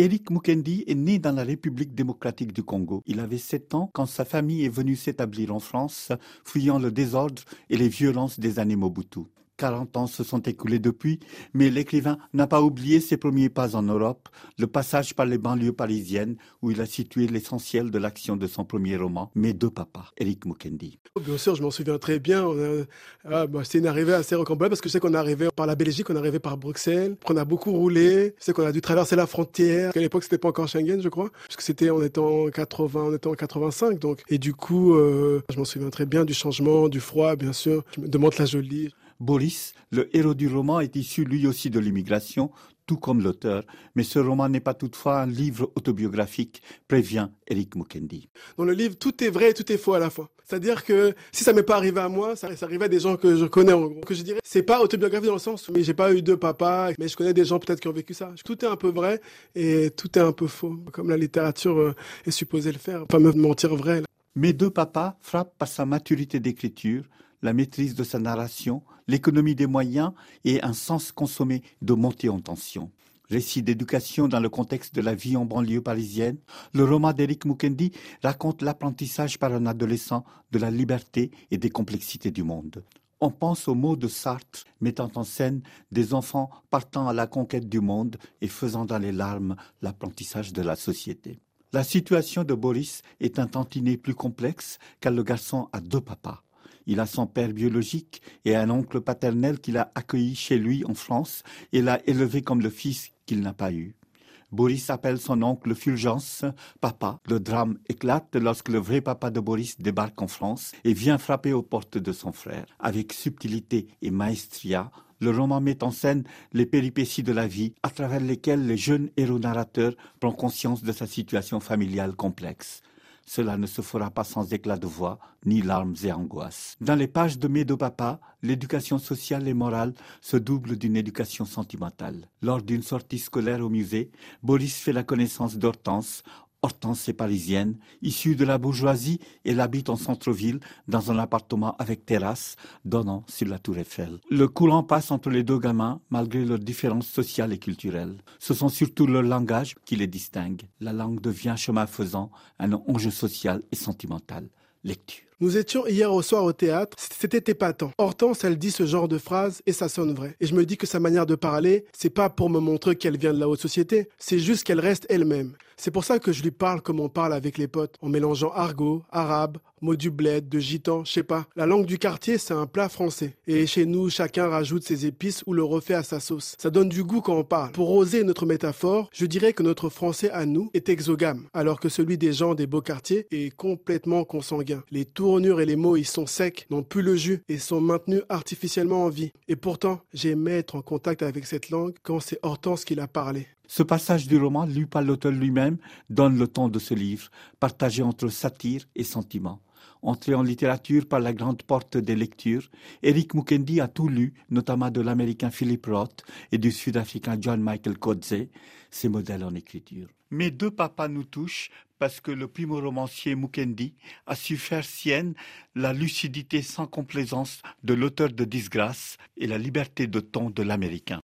Eric Mukendi est né dans la République démocratique du Congo. Il avait 7 ans quand sa famille est venue s'établir en France, fuyant le désordre et les violences des années Mobutu. 40 ans se sont écoulés depuis, mais l'écrivain n'a pas oublié ses premiers pas en Europe, le passage par les banlieues parisiennes où il a situé l'essentiel de l'action de son premier roman, Mes deux papas, Eric Mukendi. Bien sûr, je m'en souviens très bien. Ah, bah, c'est une arrivée assez rocambolesque parce que je sais qu'on est arrivé par la Belgique, on est arrivé par Bruxelles, qu'on a beaucoup roulé, je sais qu'on a dû traverser la frontière. À l'époque, c'était pas encore Schengen, je crois, puisque c'était on était en 80, on était en 85, donc et du coup, euh, je m'en souviens très bien du changement, du froid, bien sûr, de Mantes-la-Jolie. Boris, le héros du roman, est issu lui aussi de l'immigration, tout comme l'auteur, mais ce roman n'est pas toutefois un livre autobiographique, prévient Eric Mukendi. Dans le livre, tout est vrai et tout est faux à la fois. C'est-à-dire que si ça m'est pas arrivé à moi, ça, ça arrivait à des gens que je connais, en gros. Que je dirais, c'est pas autobiographique dans le sens où j'ai pas eu deux papas, mais je connais des gens peut-être qui ont vécu ça. Tout est un peu vrai et tout est un peu faux, comme la littérature euh, est supposée le faire, pas me mentir vrai. Mes deux papas frappent par sa maturité d'écriture, la maîtrise de sa narration, l'économie des moyens et un sens consommé de montée en tension. Récit d'éducation dans le contexte de la vie en banlieue parisienne, le roman d'Éric Mukendi raconte l'apprentissage par un adolescent de la liberté et des complexités du monde. On pense aux mots de Sartre mettant en scène des enfants partant à la conquête du monde et faisant dans les larmes l'apprentissage de la société. La situation de Boris est un tantinet plus complexe car le garçon a deux papas. Il a son père biologique et un oncle paternel qu'il a accueilli chez lui en France et l'a élevé comme le fils qu'il n'a pas eu. Boris appelle son oncle Fulgence papa. Le drame éclate lorsque le vrai papa de Boris débarque en France et vient frapper aux portes de son frère. Avec subtilité et maestria, le roman met en scène les péripéties de la vie à travers lesquelles le jeune héros narrateur prend conscience de sa situation familiale complexe. Cela ne se fera pas sans éclat de voix, ni larmes et angoisses. Dans les pages de Mes deux papas, l'éducation sociale et morale se double d'une éducation sentimentale. Lors d'une sortie scolaire au musée, Boris fait la connaissance d'Hortense, Hortense est parisienne, issue de la bourgeoisie, elle habite en centre-ville dans un appartement avec terrasse donnant sur la tour Eiffel. Le courant passe entre les deux gamins malgré leurs différences sociales et culturelles. Ce sont surtout leur langage qui les distingue. La langue devient chemin faisant un enjeu social et sentimental. Lecture. Nous étions hier au soir au théâtre, c'était épatant. Hortense, elle dit ce genre de phrase et ça sonne vrai. Et je me dis que sa manière de parler, c'est pas pour me montrer qu'elle vient de la haute société, c'est juste qu'elle reste elle-même. C'est pour ça que je lui parle comme on parle avec les potes, en mélangeant argot, arabe, mots du bled, de gitan, je sais pas. La langue du quartier, c'est un plat français. Et chez nous, chacun rajoute ses épices ou le refait à sa sauce. Ça donne du goût quand on parle. Pour oser notre métaphore, je dirais que notre français à nous est exogame, alors que celui des gens des beaux quartiers est complètement consanguin. Les tournures et les mots, ils sont secs, n'ont plus le jus et sont maintenus artificiellement en vie. Et pourtant, j'aimais être en contact avec cette langue quand c'est Hortense qui l'a parlé. Ce passage du roman, lu par l'auteur lui-même, donne le ton de ce livre, partagé entre satire et sentiment. Entré en littérature par la grande porte des lectures, Eric Mukendi a tout lu, notamment de l'américain Philip Roth et du sud-africain John Michael Coetzee, ses modèles en écriture. Mes deux papas nous touchent parce que le primo-romancier Mukendi a su faire sienne la lucidité sans complaisance de l'auteur de Disgrâce et la liberté de ton de l'américain.